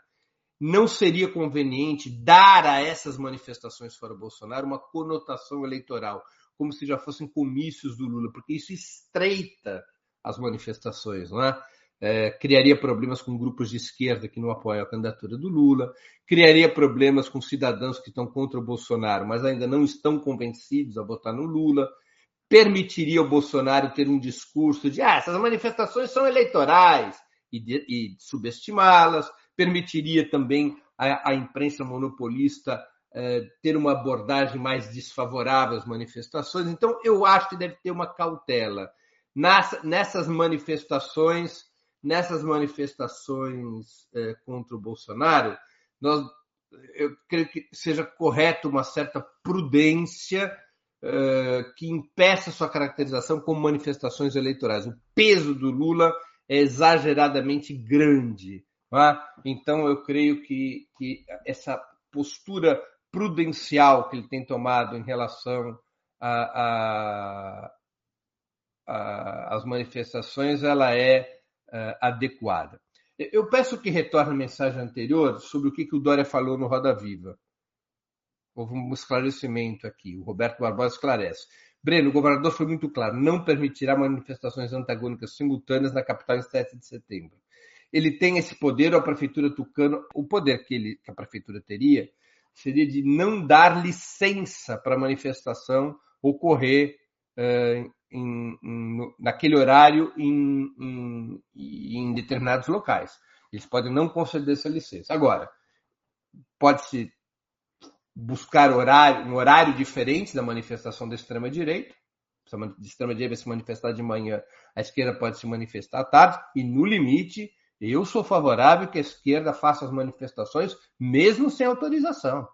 S2: não seria conveniente dar a essas manifestações fora Bolsonaro uma conotação eleitoral, como se já fossem comícios do Lula, porque isso estreita as manifestações, não é? É, criaria problemas com grupos de esquerda que não apoiam a candidatura do Lula, criaria problemas com cidadãos que estão contra o Bolsonaro, mas ainda não estão convencidos a votar no Lula, permitiria ao Bolsonaro ter um discurso de ah, essas manifestações são eleitorais e, e subestimá-las, permitiria também a, a imprensa monopolista é, ter uma abordagem mais desfavorável às manifestações. Então, eu acho que deve ter uma cautela. nessas manifestações, nessas manifestações é, contra o Bolsonaro, nós, eu creio que seja correto uma certa prudência é, que impeça sua caracterização como manifestações eleitorais. O peso do Lula é exageradamente grande. É? Então, eu creio que, que essa postura prudencial que ele tem tomado em relação às manifestações, ela é adequada. Eu peço que retorne a mensagem anterior sobre o que, que o Dória falou no Roda Viva. Houve um esclarecimento aqui. O Roberto Barbosa esclarece. Breno, o governador foi muito claro, não permitirá manifestações antagônicas simultâneas na capital em 7 de setembro. Ele tem esse poder, a prefeitura tucano, o poder que, ele, que a prefeitura teria seria de não dar licença para a manifestação ocorrer uh, em, naquele horário em, em, determinados locais. Eles podem não conceder essa licença. Agora, pode-se buscar horário, um horário diferente da manifestação da extrema-direita. Se a extrema-direita vai se manifestar de manhã, a esquerda pode se manifestar à tarde, e no limite, eu sou favorável que a esquerda faça as manifestações mesmo sem autorização.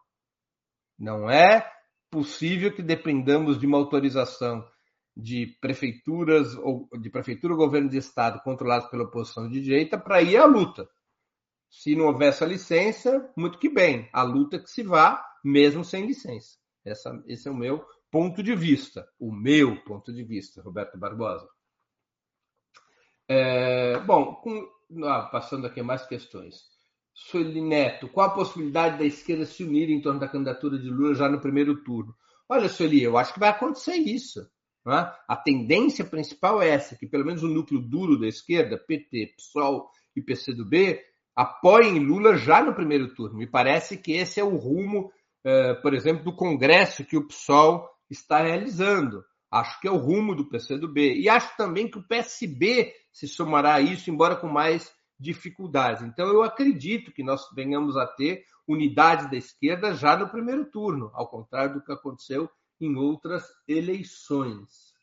S2: Não é possível que dependamos de uma autorização de prefeituras ou de prefeitura ou governo de estado controlados pela oposição de direita para ir à luta. Se não houver essa licença, muito que bem, a luta que se vá, mesmo sem licença. Essa, esse é o meu ponto de vista, o meu ponto de vista, Roberto Barbosa. É, bom, com, ah, passando aqui mais questões. Sueli Neto, qual a possibilidade da esquerda se unir em torno da candidatura de Lula já no primeiro turno? Olha, Sueli, eu acho que vai acontecer isso. É? A tendência principal é essa, que pelo menos o núcleo duro da esquerda, PT, PSOL e PCdoB, apoiem Lula já no primeiro turno. Me parece que esse é o rumo, eh, por exemplo, do Congresso que o PSOL está realizando. Acho que é o rumo do PCdoB. E acho também que o PSB se somará a isso, embora com mais dificuldades. Então, eu acredito que nós venhamos a ter unidade da esquerda já no primeiro turno, ao contrário do que aconteceu em outras eleições.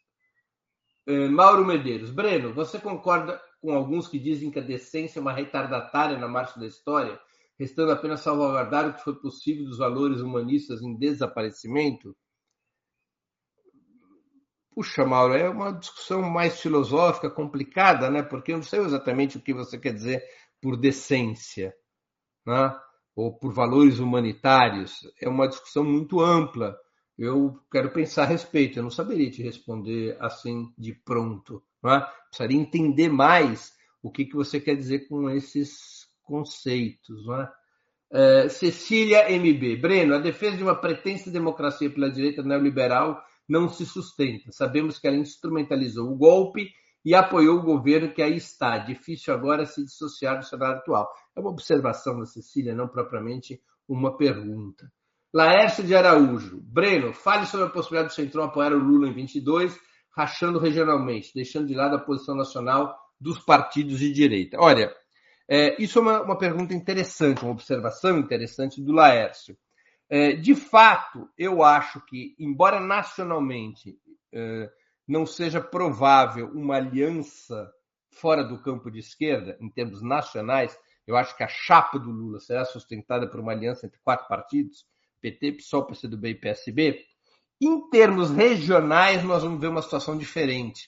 S2: Eh, Mauro Medeiros. Breno, você concorda com alguns que dizem que a decência é uma retardatária na marcha da história, restando apenas salvaguardar o que foi possível dos valores humanistas em desaparecimento? Puxa, Mauro, é uma discussão mais filosófica, complicada, né? Porque eu não sei exatamente o que você quer dizer por decência, né? ou por valores humanitários. É uma discussão muito ampla. Eu quero pensar a respeito. Eu não saberia te responder assim de pronto. Né? Precisaria entender mais o que, que você quer dizer com esses conceitos. Né? É, Cecília MB. Breno, a defesa de uma pretensa democracia pela direita neoliberal não se sustenta. Sabemos que ela instrumentalizou o golpe e apoiou o governo que aí está. Difícil agora se dissociar do cenário atual. É uma observação da Cecília, não propriamente uma pergunta. Laércio de Araújo. Breno, fale sobre a possibilidade do Centrão apoiar o Lula em 22, rachando regionalmente, deixando de lado a posição nacional dos partidos de direita. Olha, é, isso é uma, uma pergunta interessante, uma observação interessante do Laércio. É, de fato, eu acho que, embora nacionalmente é, não seja provável uma aliança fora do campo de esquerda, em termos nacionais, eu acho que a chapa do Lula será sustentada por uma aliança entre quatro partidos, PT, PSOL, PCdoB e PSB. Em termos regionais, nós vamos ver uma situação diferente.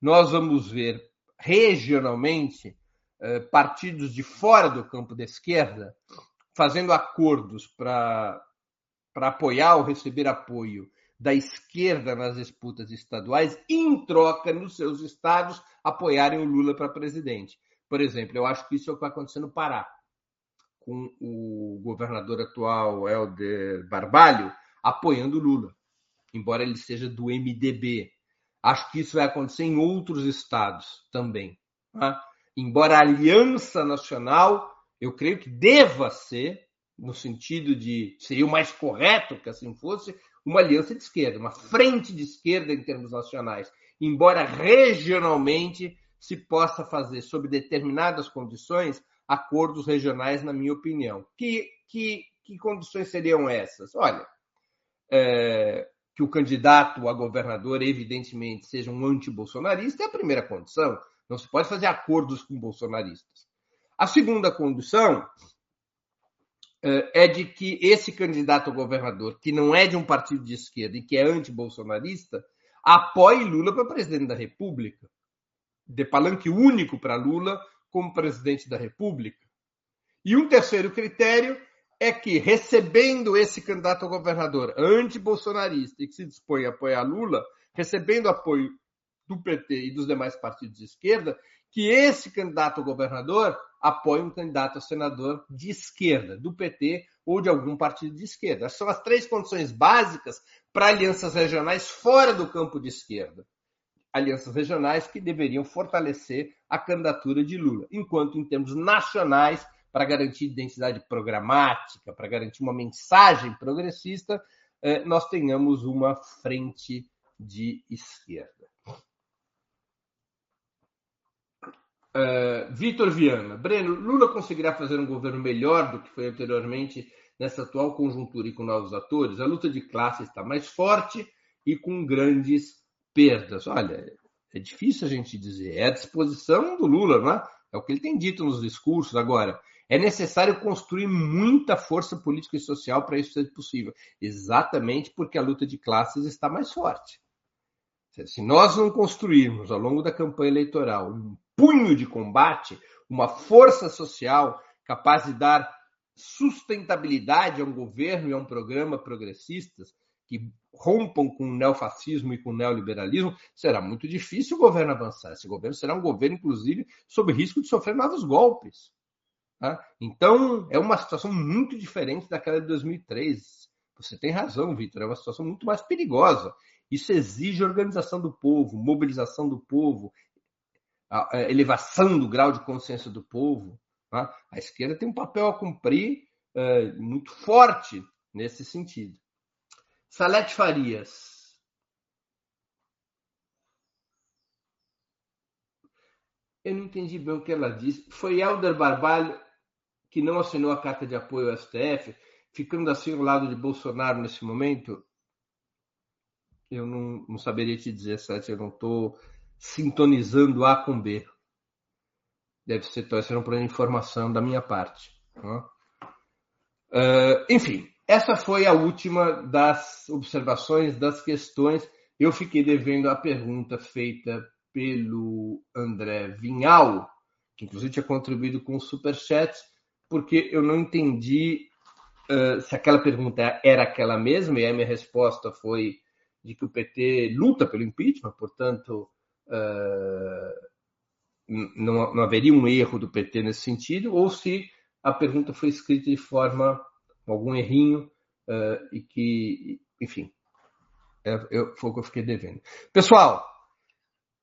S2: Nós vamos ver regionalmente é, partidos de fora do campo da esquerda fazendo acordos para apoiar ou receber apoio da esquerda nas disputas estaduais, em troca, nos seus estados, apoiarem o Lula para presidente. Por exemplo, eu acho que isso é o que vai acontecer no Pará, com o governador atual, Helder Barbalho, apoiando Lula, embora ele seja do MDB. Acho que isso vai acontecer em outros estados também. Tá? Embora a aliança nacional, eu creio que deva ser no sentido de seria o mais correto que assim fosse, uma aliança de esquerda, uma frente de esquerda em termos nacionais, embora regionalmente se possa fazer, sob determinadas condições, acordos regionais, na minha opinião, que, que, que condições seriam essas? Olha, é, que o candidato a governador, evidentemente, seja um anti-bolsonarista é a primeira condição. Não se pode fazer acordos com bolsonaristas. A segunda condição é, é de que esse candidato a governador, que não é de um partido de esquerda e que é anti-bolsonarista, apoie Lula para presidente da República. De palanque único para Lula como presidente da República. E um terceiro critério é que, recebendo esse candidato a governador anti-bolsonarista e que se dispõe a apoiar Lula, recebendo apoio do PT e dos demais partidos de esquerda, que esse candidato a governador apoie um candidato a senador de esquerda, do PT ou de algum partido de esquerda. Essas são as três condições básicas para alianças regionais fora do campo de esquerda. Alianças regionais que deveriam fortalecer a candidatura de Lula, enquanto em termos nacionais para garantir identidade programática, para garantir uma mensagem progressista, eh, nós tenhamos uma frente de esquerda. Uh, Vitor Viana, Breno, Lula conseguirá fazer um governo melhor do que foi anteriormente nessa atual conjuntura e com novos atores? A luta de classe está mais forte e com grandes perdas. Olha, é difícil a gente dizer. É a disposição do Lula, não é? É o que ele tem dito nos discursos. Agora, é necessário construir muita força política e social para isso ser possível, exatamente porque a luta de classes está mais forte. Se nós não construirmos ao longo da campanha eleitoral um punho de combate, uma força social capaz de dar sustentabilidade a um governo e a um programa progressistas que rompam com o neofascismo e com o neoliberalismo, será muito difícil o governo avançar. Esse governo será um governo, inclusive, sob risco de sofrer novos golpes. Tá? Então, é uma situação muito diferente daquela de 2003. Você tem razão, Vitor, é uma situação muito mais perigosa. Isso exige organização do povo, mobilização do povo, elevação do grau de consciência do povo. Tá? A esquerda tem um papel a cumprir é, muito forte nesse sentido. Salete Farias. Eu não entendi bem o que ela disse. Foi Helder Barbalho que não assinou a carta de apoio ao STF, ficando assim ao lado de Bolsonaro nesse momento, eu não, não saberia te dizer, Sete, eu não estou sintonizando A com B. Deve ser, deve ser um problema de informação da minha parte. Uh, enfim, essa foi a última das observações, das questões. Eu fiquei devendo a pergunta feita pelo André Vinhal, que inclusive tinha contribuído com o Superchat porque eu não entendi uh, se aquela pergunta era aquela mesma, e a minha resposta foi de que o PT luta pelo impeachment, portanto, uh, não, não haveria um erro do PT nesse sentido, ou se a pergunta foi escrita de forma, algum errinho, uh, e que, enfim, é, eu, foi o que eu fiquei devendo. Pessoal,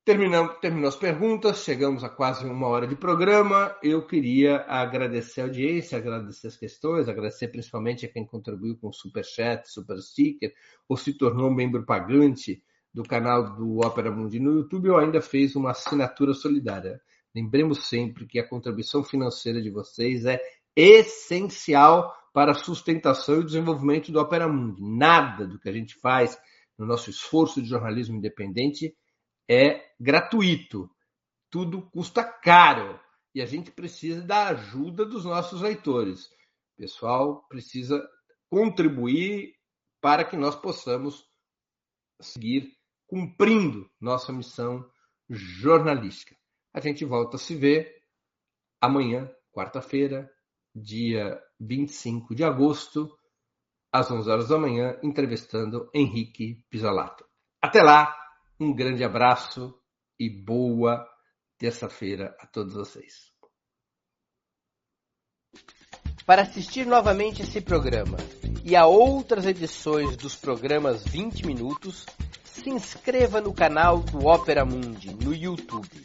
S2: Terminamos, terminou as perguntas, chegamos a quase uma hora de programa. Eu queria agradecer a audiência, agradecer as questões, agradecer principalmente a quem contribuiu com Super Chat, Super Sticker, ou se tornou membro pagante do canal do Opera Mundi no YouTube, ou ainda fez uma assinatura solidária. Lembremos sempre que a contribuição financeira de vocês é essencial para a sustentação e desenvolvimento do Opera Mundi. Nada do que a gente faz no nosso esforço de jornalismo independente é gratuito. Tudo custa caro e a gente precisa da ajuda dos nossos leitores. O pessoal precisa contribuir para que nós possamos seguir cumprindo nossa missão jornalística. A gente volta a se ver amanhã, quarta-feira, dia 25 de agosto, às 11 horas da manhã, entrevistando Henrique Pisolato. Até lá! Um grande abraço e boa terça-feira a todos vocês.
S3: Para assistir novamente esse programa e a outras edições dos programas 20 Minutos, se inscreva no canal do Opera Mundi no YouTube.